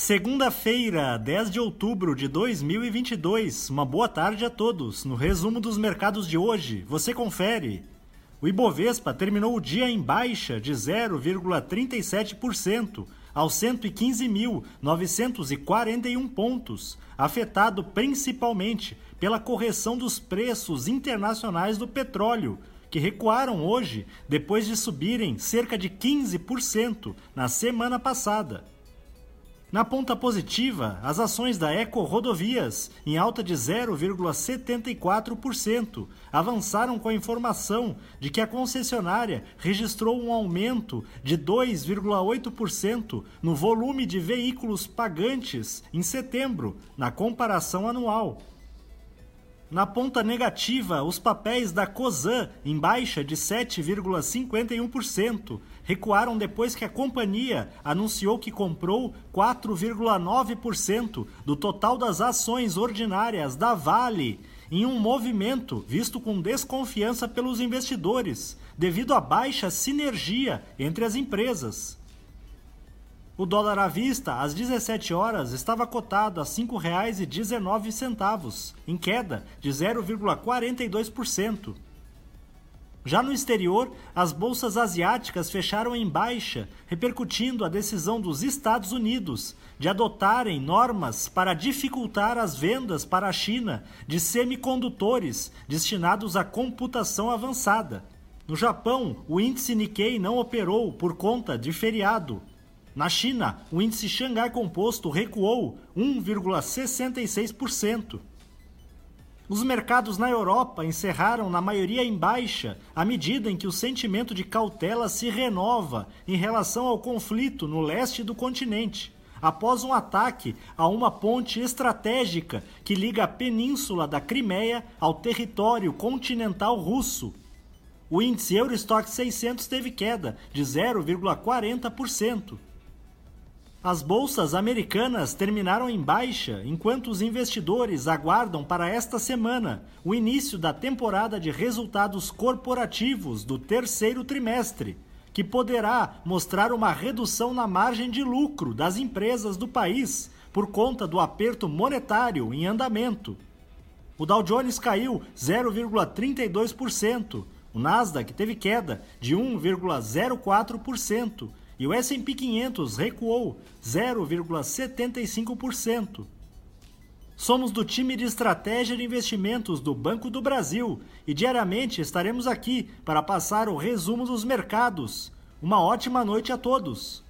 Segunda-feira, 10 de outubro de 2022. Uma boa tarde a todos. No resumo dos mercados de hoje, você confere. O Ibovespa terminou o dia em baixa de 0,37% aos 115.941 pontos, afetado principalmente pela correção dos preços internacionais do petróleo, que recuaram hoje depois de subirem cerca de 15% na semana passada. Na ponta positiva, as ações da Eco Rodovias, em alta de 0,74%, avançaram com a informação de que a concessionária registrou um aumento de 2,8% no volume de veículos pagantes em setembro, na comparação anual. Na ponta negativa, os papéis da COSAN, em baixa de 7,51%, recuaram depois que a companhia anunciou que comprou 4,9% do total das ações ordinárias da Vale, em um movimento visto com desconfiança pelos investidores, devido à baixa sinergia entre as empresas. O dólar à vista, às 17 horas, estava cotado a R$ 5,19, em queda de 0,42%. Já no exterior, as bolsas asiáticas fecharam em baixa, repercutindo a decisão dos Estados Unidos de adotarem normas para dificultar as vendas para a China de semicondutores destinados à computação avançada. No Japão, o índice Nikkei não operou por conta de feriado. Na China, o índice Xangai Composto recuou 1,66%. Os mercados na Europa encerraram na maioria em baixa, à medida em que o sentimento de cautela se renova em relação ao conflito no leste do continente, após um ataque a uma ponte estratégica que liga a península da Crimeia ao território continental russo. O índice Eurostock 600 teve queda de 0,40%. As bolsas americanas terminaram em baixa, enquanto os investidores aguardam para esta semana o início da temporada de resultados corporativos do terceiro trimestre, que poderá mostrar uma redução na margem de lucro das empresas do país por conta do aperto monetário em andamento. O Dow Jones caiu 0,32%, o Nasdaq teve queda de 1,04% e o S&P 500 recuou 0,75%. Somos do time de estratégia de investimentos do Banco do Brasil e diariamente estaremos aqui para passar o resumo dos mercados. Uma ótima noite a todos.